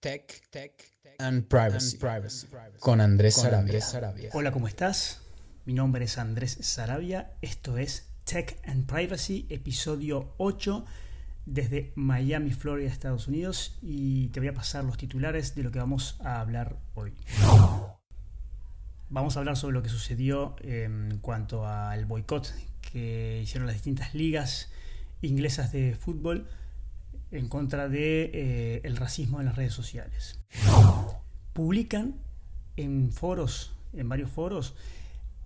Tech, Tech and Privacy, con Andrés Sarabia. Hola, ¿cómo estás? Mi nombre es Andrés Sarabia. Esto es Tech and Privacy, episodio 8 desde Miami, Florida, Estados Unidos. Y te voy a pasar los titulares de lo que vamos a hablar hoy. Vamos a hablar sobre lo que sucedió en cuanto al boicot que hicieron las distintas ligas inglesas de fútbol en contra de eh, el racismo en las redes sociales. Publican en foros, en varios foros,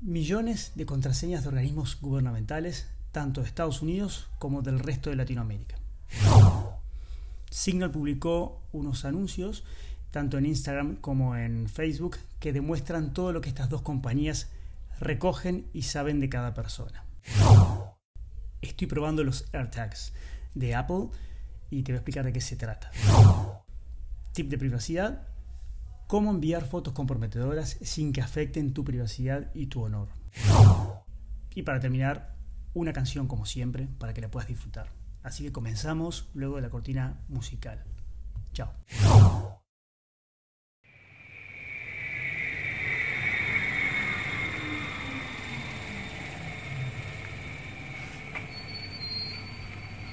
millones de contraseñas de organismos gubernamentales, tanto de Estados Unidos como del resto de Latinoamérica. Signal publicó unos anuncios, tanto en Instagram como en Facebook, que demuestran todo lo que estas dos compañías recogen y saben de cada persona. Estoy probando los AirTags de Apple y te voy a explicar de qué se trata. Tip de privacidad. Cómo enviar fotos comprometedoras sin que afecten tu privacidad y tu honor. Y para terminar, una canción como siempre para que la puedas disfrutar. Así que comenzamos luego de la cortina musical. Chao.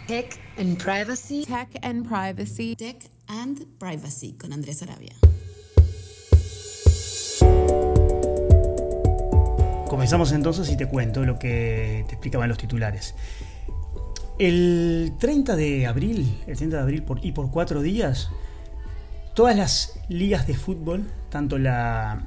Tech and Privacy. Tech and Privacy. Tech and Privacy con Andrés Arabia. Comenzamos entonces y te cuento lo que te explicaban los titulares. El 30 de abril, el 30 de abril por, y por cuatro días, todas las ligas de fútbol, tanto las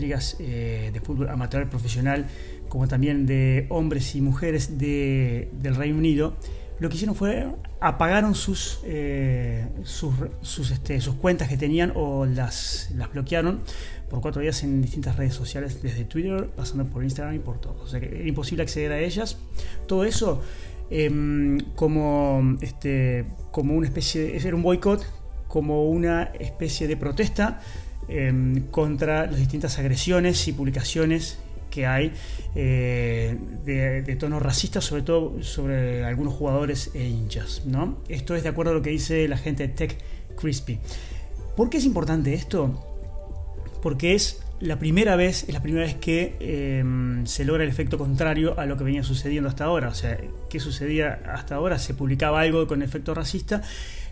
ligas eh, de fútbol amateur profesional como también de hombres y mujeres de, del Reino Unido, lo que hicieron fue apagaron sus, eh, sus, este, sus, cuentas que tenían o las, las bloquearon por cuatro días en distintas redes sociales, desde Twitter, pasando por Instagram y por todo. O sea que era imposible acceder a ellas. Todo eso em, como, este, como una especie de... Era un boicot, como una especie de protesta em, contra las distintas agresiones y publicaciones que hay eh, de, tono racista, sobre todo sobre algunos jugadores e hinchas. ¿no? Esto es de acuerdo a lo que dice la gente de Tech Crispy. ¿Por qué es importante esto? Porque es la primera vez, es la primera vez que eh, se logra el efecto contrario a lo que venía sucediendo hasta ahora. O sea, ¿qué sucedía hasta ahora? Se publicaba algo con efecto racista,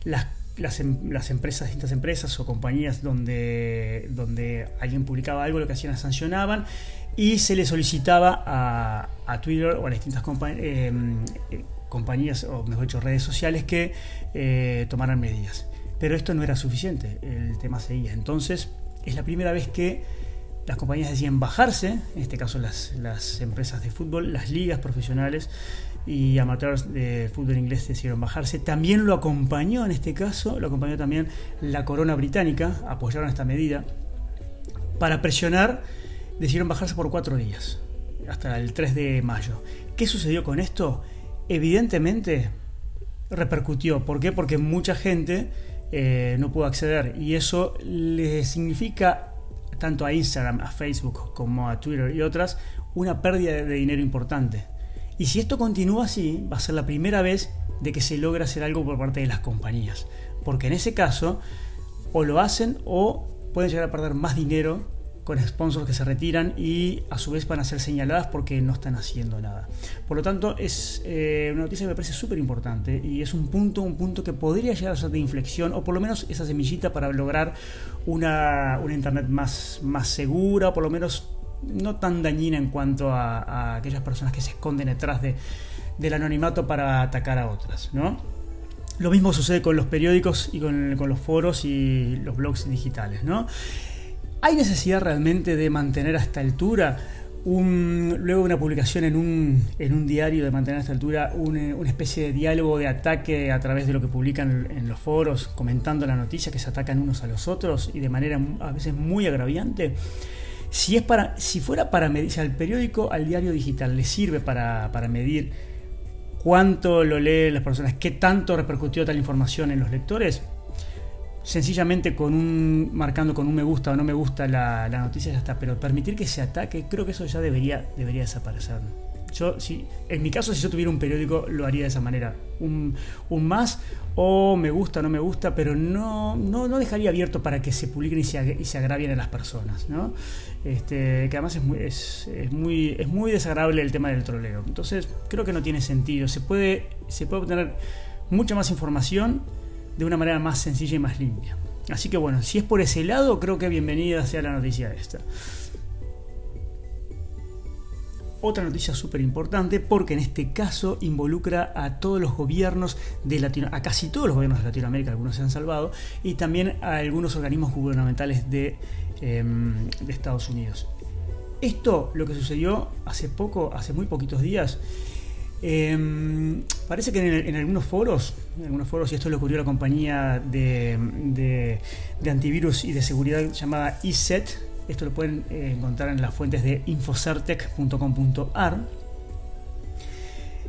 las las, em, las, empresas, distintas empresas o compañías donde, donde alguien publicaba algo, lo que hacían sancionaban y se le solicitaba a, Twitter o a las distintas eh, eh, compañías, o mejor dicho, redes sociales que eh, tomaran medidas. Pero esto no era suficiente, el tema seguía. Entonces, es la primera vez que las compañías decían bajarse, en este caso las, las empresas de fútbol, las ligas profesionales y amateurs de fútbol inglés decidieron bajarse. También lo acompañó, en este caso, lo acompañó también la corona británica, apoyaron esta medida para presionar decidieron bajarse por cuatro días, hasta el 3 de mayo. ¿Qué sucedió con esto? Evidentemente repercutió. ¿Por qué? Porque mucha gente eh, no pudo acceder y eso le significa tanto a Instagram, a Facebook como a Twitter y otras una pérdida de dinero importante. Y si esto continúa así, va a ser la primera vez de que se logra hacer algo por parte de las compañías. Porque en ese caso, o lo hacen o pueden llegar a perder más dinero con sponsors que se retiran y a su vez van a ser señaladas porque no están haciendo nada. Por lo tanto, es eh, una noticia que me parece súper importante y es un punto, un punto que podría llegar a ser de inflexión o por lo menos esa semillita para lograr una, internet más, más segura, por lo menos no tan dañina en cuanto a, aquellas personas que se esconden detrás de, del anonimato para atacar a otras, ¿no? Lo mismo sucede con los periódicos y con, con, los foros y los blogs digitales, ¿no? ¿Hay necesidad realmente de mantener a esta altura, luego de una publicación en un, un, diario, de mantener a esta altura una, especie de diálogo de ataque a través de lo que publican en los foros, comentando la noticia que se atacan unos a los otros y de manera a veces muy agraviante? Si, es para, si fuera para medir, si al periódico, al diario digital le sirve para, para medir cuánto lo leen las personas, qué tanto repercutió tal información en los lectores, sencillamente con un marcando con un me gusta o no me gusta la, noticia ya está, pero permitir que se ataque, creo que eso ya debería, debería desaparecer. Yo, si, en mi caso, si yo tuviera un periódico, lo haría de esa manera. Un, un más o me gusta, no me gusta, pero no, no, no dejaría abierto para que se publiquen y se, y se agravien a las personas, ¿no? Este, que además es muy, es, es, muy, es muy desagradable el tema del troleo. Entonces, creo que no tiene sentido. Se puede, se puede obtener mucha más información de una manera más sencilla y más limpia. Así que bueno, si es por ese lado, creo que bienvenida sea la noticia esta. Otra noticia súper importante porque en este caso involucra a todos los gobiernos de Latinoamérica, a casi todos los gobiernos de Latinoamérica, algunos se han salvado, y también a algunos organismos gubernamentales de, de Estados Unidos. Esto, lo que sucedió hace poco, hace muy poquitos días, eh, parece que en, algunos foros, en algunos foros, y esto lo ocurrió la compañía de, antivirus y de seguridad llamada ESET, esto lo pueden eh, encontrar en las fuentes de infocertec.com.ar.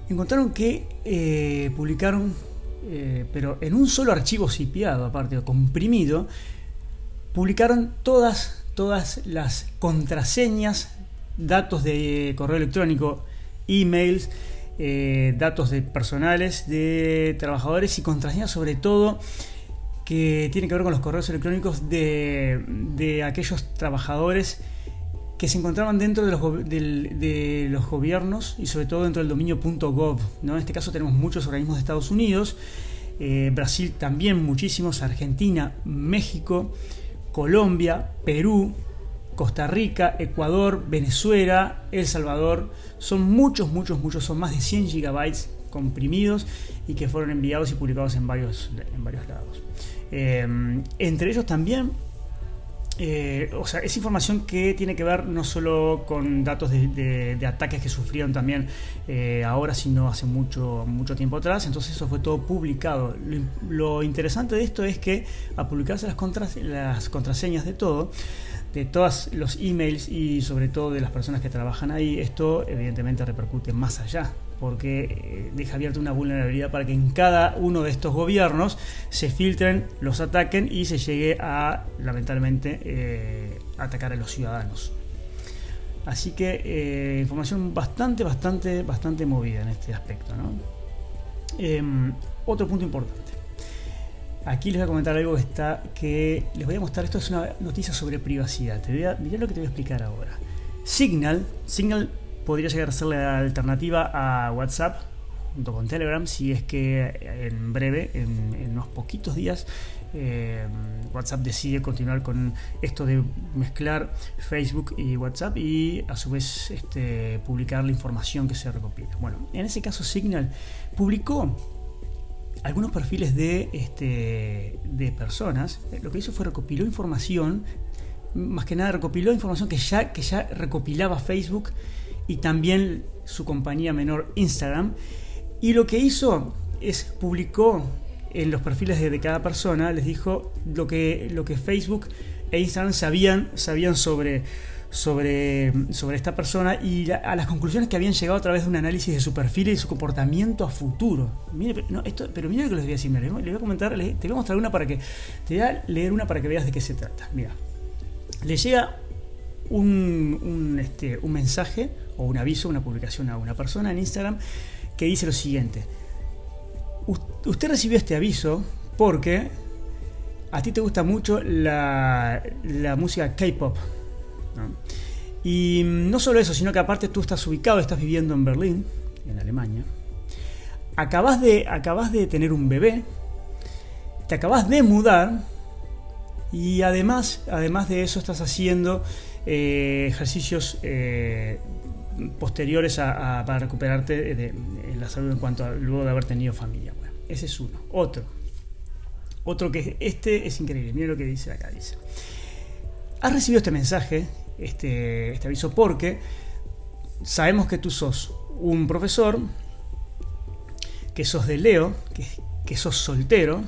Encontraron que eh, publicaron, eh, pero en un solo archivo sipiado, aparte comprimido, publicaron todas, todas las contraseñas, datos de correo electrónico, emails, eh, datos de personales, de trabajadores y contraseñas sobre todo que tiene que ver con los correos electrónicos de, de aquellos trabajadores que se encontraban dentro de los, de, los, gobiernos y sobre todo dentro del dominio .gov. ¿no? En este caso tenemos muchos organismos de Estados Unidos, eh, Brasil también muchísimos, Argentina, México, Colombia, Perú, Costa Rica, Ecuador, Venezuela, El Salvador. Son muchos, muchos, muchos, son más de 100 gigabytes comprimidos y que fueron enviados y publicados en varios, en varios lados. Eh, entre ellos también, eh, o sea, es información que tiene que ver no solo con datos de, ataques que sufrieron también eh, ahora, sino hace mucho, mucho tiempo atrás. Entonces eso fue todo publicado. Lo, interesante de esto es que a publicarse las, las contraseñas de todo, de todos los emails y sobre todo de las personas que trabajan ahí, esto evidentemente repercute más allá porque deja abierta una vulnerabilidad para que en cada uno de estos gobiernos se filtren, los ataquen y se llegue a, lamentablemente, eh, atacar a los ciudadanos. Así que eh, información bastante, bastante, bastante movida en este aspecto. ¿no? Eh, otro punto importante. Aquí les voy a comentar algo que está que les voy a mostrar. Esto es una noticia sobre privacidad. Te mirá lo que te voy a explicar ahora. Signal, Signal podría llegar a ser la alternativa a WhatsApp junto con Telegram si es que en breve, en, en unos poquitos días, eh, WhatsApp decide continuar con esto de mezclar Facebook y WhatsApp y a su vez este, publicar la información que se recopila. Bueno, en ese caso Signal publicó algunos perfiles de, este, de personas. Lo que hizo fue recopiló información, más que nada recopiló información que ya, que ya recopilaba Facebook y también su compañía menor Instagram. Y lo que hizo es publicó en los perfiles de, de, cada persona, les dijo lo que, lo que Facebook e Instagram sabían, sabían sobre, sobre, sobre esta persona y a las conclusiones que habían llegado a través de un análisis de su perfil y su comportamiento a futuro. Mire, no, esto, pero mira lo que les voy a decir, mira, les voy a comentar, te voy a mostrar una para que, te voy a leer una para que veas de qué se trata. Mira, le llega un, un, este, un mensaje o un aviso, una publicación a una persona en Instagram que dice lo siguiente. Usted recibió este aviso porque a ti te gusta mucho la, la música K-pop. Y no solo eso, sino que aparte tú estás ubicado, estás viviendo en Berlín, en Alemania. Acabas de, acabas de tener un bebé, te acabas de mudar y además, además de eso estás haciendo eh, ejercicios eh, posteriores a, para recuperarte de, la salud en cuanto a luego de haber tenido familia. Bueno, ese es uno. Otro. Otro que este es increíble. Mira lo que dice acá. Dice. Has recibido este mensaje, este, este aviso, porque sabemos que tú sos un profesor, que sos de Leo, que, sos soltero,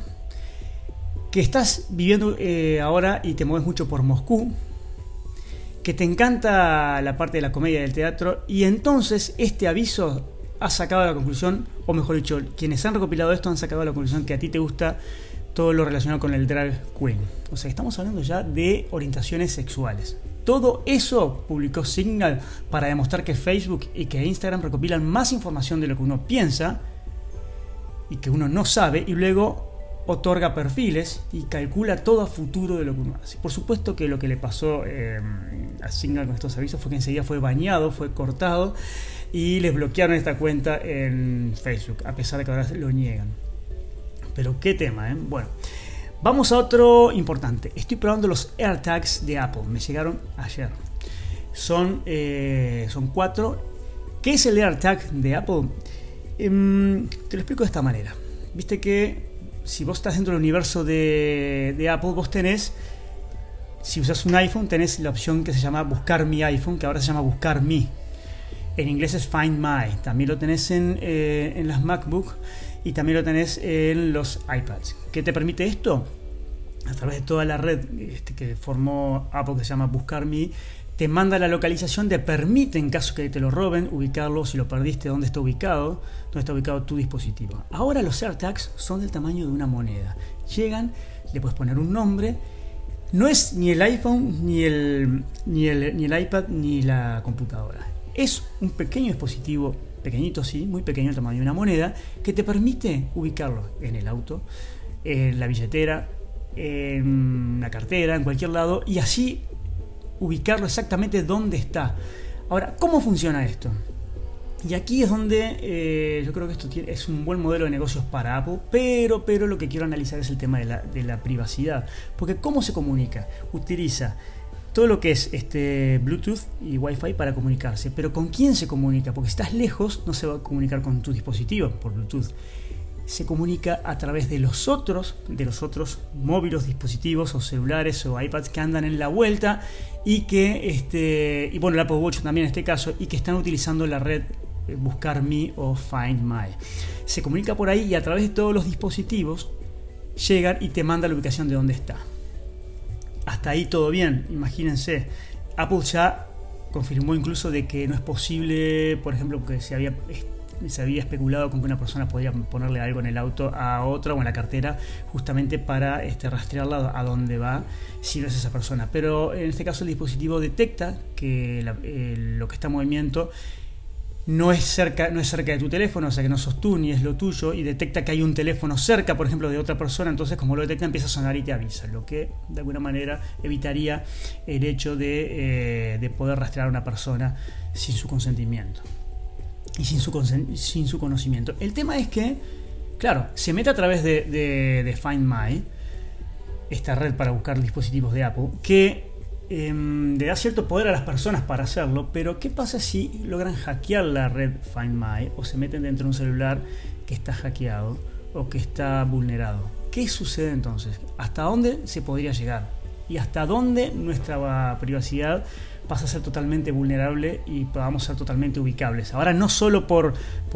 que estás viviendo eh, ahora y te mueves mucho por Moscú, que te encanta la parte de la comedia del teatro y entonces este aviso ha sacado la conclusión, o mejor dicho, quienes han recopilado esto han sacado la conclusión que a ti te gusta todo lo relacionado con el drag queen. O sea, estamos hablando ya de orientaciones sexuales. Todo eso publicó Signal para demostrar que Facebook y que Instagram recopilan más información de lo que uno piensa y que uno no sabe y luego otorga perfiles y calcula todo a futuro de lo que uno hace. Por supuesto que lo que le pasó eh, a Signal con estos avisos fue que enseguida fue bañado, fue cortado y les bloquearon esta cuenta en Facebook, a pesar de que ahora lo niegan. Pero qué tema, ¿eh? Bueno, vamos a otro importante. Estoy probando los AirTags de Apple, me llegaron ayer. Son, eh, son cuatro. ¿Qué es el AirTag de Apple? Em, te lo explico de esta manera. Viste que si vos estás dentro del universo de, Apple, vos tenés, si usas un iPhone, tenés la opción que se llama Buscar mi iPhone, que ahora se llama Buscar mi. En inglés es Find My. También lo tenés en, eh, en las MacBook y también lo tenés en los iPads. ¿Qué te permite esto? A través de toda la red este, que formó Apple que se llama Buscar Mi, te manda la localización, te permite, en caso que te lo roben, ubicarlo, si lo perdiste, dónde está ubicado, dónde está ubicado tu dispositivo. Ahora los AirTags son del tamaño de una moneda. Llegan, le puedes poner un nombre. No es ni el iPhone, ni el, ni el, ni el iPad, ni la computadora. Es un pequeño dispositivo, pequeñito sí, muy pequeño, el tamaño de una moneda, que te permite ubicarlo en el auto, en la billetera, en la cartera, en cualquier lado, y así ubicarlo exactamente dónde está. Ahora, ¿cómo funciona esto? Y aquí es donde eh, yo creo que esto es un buen modelo de negocios para Apple, pero, pero lo que quiero analizar es el tema de la, de la privacidad. Porque ¿cómo se comunica? Utiliza todo lo que es este Bluetooth y Wi-Fi para comunicarse. Pero ¿con quién se comunica? Porque si estás lejos no se va a comunicar con tu dispositivo por Bluetooth se comunica a través de los otros, de los otros móviles, dispositivos o celulares o iPads que andan en la vuelta y que, este, y bueno, el Apple Watch también en este caso, y que están utilizando la red eh, Buscar Me o Find My. Se comunica por ahí y a través de todos los dispositivos llegan y te manda la ubicación de dónde está. Hasta ahí todo bien, imagínense. Apple ya confirmó incluso de que no es posible, por ejemplo, que se había especulado con que una persona podía ponerle algo en el auto a otra o en la cartera justamente para este, rastrearla a dónde va si no es esa persona. Pero en este caso el dispositivo detecta que lo que está en movimiento no es, cerca, no es cerca de tu teléfono, o sea que no sos tú ni es lo tuyo, y detecta que hay un teléfono cerca, por ejemplo, de otra persona, entonces como lo detecta empieza a sonar y te avisa, lo que de alguna manera evitaría el hecho de, eh, de poder rastrear a una persona sin su consentimiento y sin su, sin su conocimiento. El tema es que, claro, se mete a través de, de, Find My, esta red para buscar dispositivos de Apple, que em, le da cierto poder a las personas para hacerlo, pero ¿qué pasa si logran hackear la red Find My o se meten dentro de un celular que está hackeado o que está vulnerado? ¿Qué sucede entonces? ¿Hasta dónde se podría llegar? ¿Y hasta dónde nuestra privacidad pasa a ser totalmente vulnerable y podamos ser totalmente ubicables. Ahora no solo por,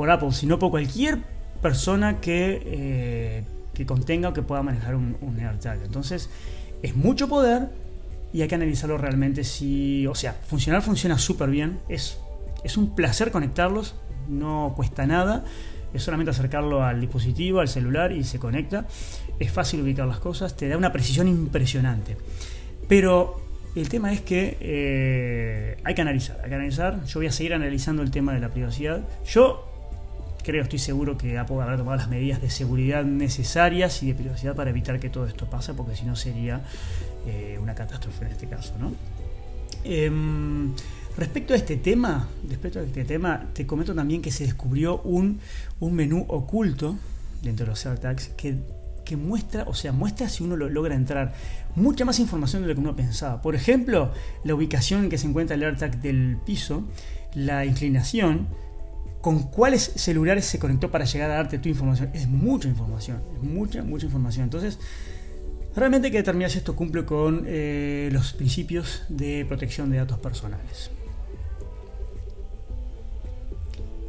Apple, sino por cualquier persona que, eh, que contenga o que pueda manejar un, un AirTag. Entonces es mucho poder y hay que analizarlo realmente si, o sea, funcionar funciona súper bien, es, es un placer conectarlos, no cuesta nada, es solamente acercarlo al dispositivo, al celular y se conecta, es fácil ubicar las cosas, te da una precisión impresionante. Pero el tema es que eh, hay que analizar, hay que analizar. Yo voy a seguir analizando el tema de la privacidad. Yo creo, estoy seguro que Apple habrá tomado las medidas de seguridad necesarias y de privacidad para evitar que todo esto pase, porque si no sería eh, una catástrofe en este caso, ¿no? Em, respecto a este tema, respecto a este tema, te comento también que se descubrió un, un menú oculto dentro de los AirTags que que muestra, o sea, muestra si uno lo logra entrar. Mucha más información de lo que uno pensaba. Por ejemplo, la ubicación en que se encuentra el AirTag del piso, la inclinación, con cuáles celulares se conectó para llegar a darte tu información. Es mucha información, es mucha, mucha información. Entonces, realmente hay que determinar si esto cumple con eh, los principios de protección de datos personales.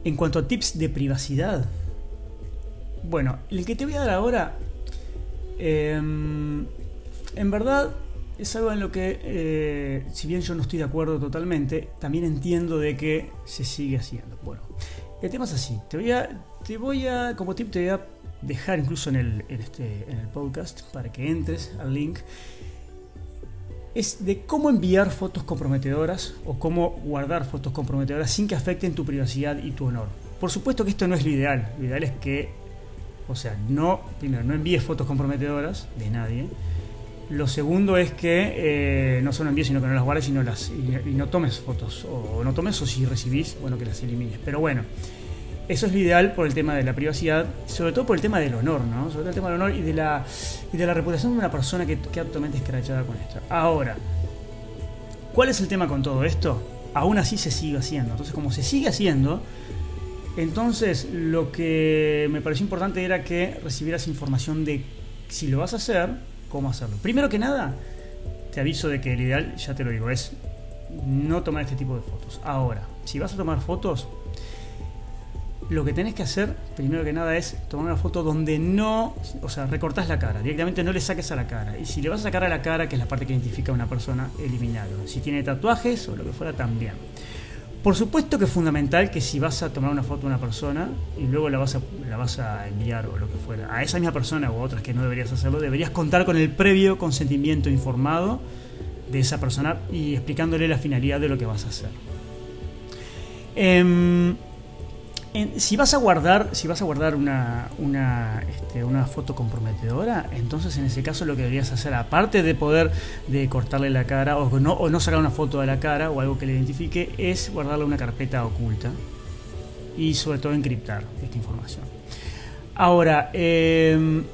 En cuanto a tips de privacidad, bueno, el que te voy a dar ahora Em, en verdad es algo en lo que, eh, si bien yo no estoy de acuerdo totalmente, también entiendo de que se sigue haciendo. Bueno, el tema es así. Te voy a, te voy a como tip, te voy a dejar incluso en el, en este, en el podcast para que entres al link. es de cómo enviar fotos comprometedoras o cómo guardar fotos comprometedoras sin que afecten tu privacidad y tu honor. Por supuesto que esto no es lo ideal. Lo ideal es que, o sea, no, primero, no envíes fotos comprometedoras de nadie. Lo segundo es que eh, no solo envíes, sino que no las guardes y no, las, y, no tomes fotos. O, no tomes o si recibís, bueno, que las elimines. Pero bueno, eso es lo ideal por el tema de la privacidad, sobre todo por el tema del honor, ¿no? Sobre todo el tema del honor y de la, y de la reputación de una persona que queda totalmente escrachada con esto. Ahora, ¿cuál es el tema con todo esto? Aún así se sigue haciendo. Entonces, como se sigue haciendo, entonces lo que me pareció importante era que recibieras información de si lo vas a hacer, cómo hacerlo. Primero que nada, te aviso de que el ideal, ya te lo digo, es no tomar este tipo de fotos. Ahora, si vas a tomar fotos, lo que tenés que hacer, primero que nada, es tomar una foto donde no, o sea, recortás la cara, directamente no le saques a la cara. Y si le vas a sacar a la cara, que es la parte que identifica a una persona, eliminarlo. Si tiene tatuajes o lo que fuera, también. Por supuesto que es fundamental que si vas a tomar una foto de una persona y luego la vas a, la vas a enviar o lo que fuera a esa misma persona o a otras que no deberías hacerlo, deberías contar con el previo consentimiento informado de esa persona y explicándole la finalidad de lo que vas a hacer. Eh, si vas a guardar, si vas a guardar una, este, una, foto comprometedora, entonces en ese caso lo que deberías hacer, aparte de poder de cortarle la cara o no, no sacar una foto de la cara o algo que le identifique, es guardarle una carpeta oculta y sobre todo encriptar esta información. Ahora, em,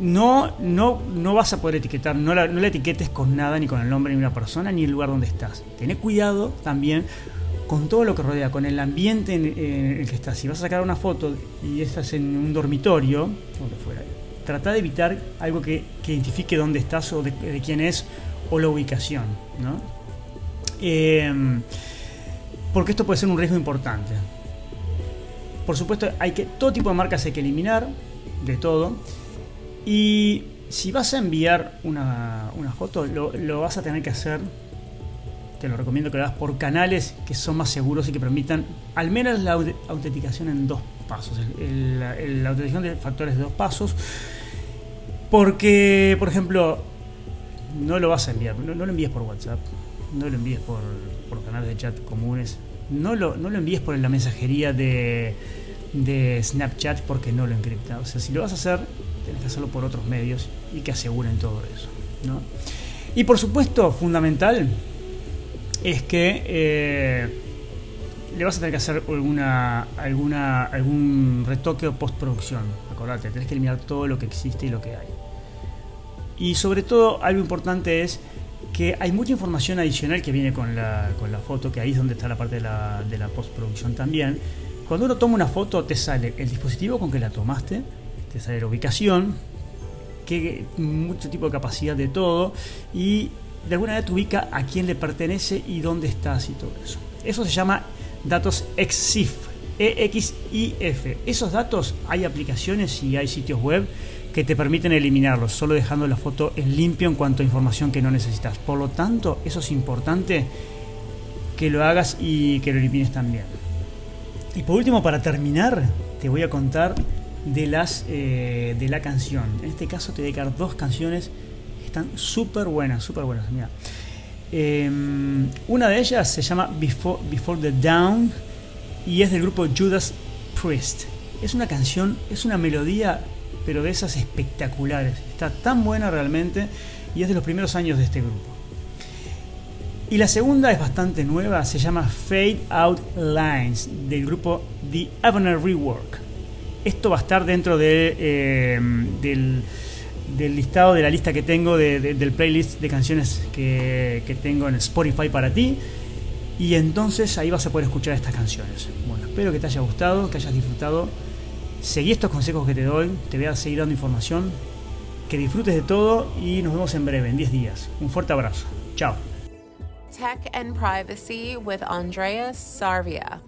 no, no, no vas a poder etiquetar, no la, no la etiquetes con nada, ni con el nombre ni una persona, ni el lugar donde estás. Ten cuidado también con todo lo que rodea, con el ambiente en, el que estás. Si vas a sacar una foto y estás en un dormitorio, trata de evitar algo que, identifique dónde estás o de, quién es o la ubicación, ¿no? Em, porque esto puede ser un riesgo importante. Por supuesto, hay que todo tipo de marcas hay que eliminar, de todo. Y si vas a enviar una, foto, lo vas a tener que hacer te lo recomiendo que lo hagas por canales que son más seguros y que permitan al menos la autenticación en dos pasos. la autenticación de factores de dos pasos. Porque, por ejemplo, no lo vas a enviar, no, lo envíes por WhatsApp, no lo envíes por, canales de chat comunes, no lo, no lo envíes por la mensajería de, de Snapchat porque no lo encripta. O sea, si lo vas a hacer, tienes que hacerlo por otros medios y que aseguren todo eso. ¿no? Y por supuesto, fundamental, es que eh, le vas a tener que hacer alguna, alguna, algún retoque o postproducción. Acordate, tenés que eliminar todo lo que existe y lo que hay. Y sobre todo, algo importante es que hay mucha información adicional que viene con la, con la foto, que ahí es donde está la parte de la, de la postproducción también. Cuando uno toma una foto, te sale el dispositivo con que la tomaste, te sale la ubicación, que mucho tipo de capacidad de todo, y de alguna manera te ubica a quién le pertenece y dónde estás y todo eso. Eso se llama datos EXIF. EXIF. Esos datos hay aplicaciones y hay sitios web que te permiten eliminarlos, solo dejando la foto en limpio en cuanto a información que no necesitas. Por lo tanto, eso es importante que lo hagas y que lo elimines también. Y por último, para terminar, te voy a contar de las eh, de la canción. En este caso te voy a dedicar dos canciones están súper buenas, súper buenas. Mira. Em, una de ellas se llama Before, the Down y es del grupo Judas Priest. Es una canción, es una melodía, pero de esas espectaculares. Está tan buena realmente y es de los primeros años de este grupo. Y la segunda es bastante nueva, se llama Fade Out Lines del grupo The Avener Rework. Esto va a estar dentro de, em, del del listado de la lista que tengo del playlist de canciones que, que, tengo en Spotify para ti. Y entonces ahí vas a poder escuchar estas canciones. Bueno, espero que te haya gustado, que hayas disfrutado. Seguí estos consejos que te doy, te voy a seguir dando información. Que disfrutes de todo y nos vemos en breve, en 10 días. Un fuerte abrazo. Chao. Tech and Privacy with Andreas Sarvia.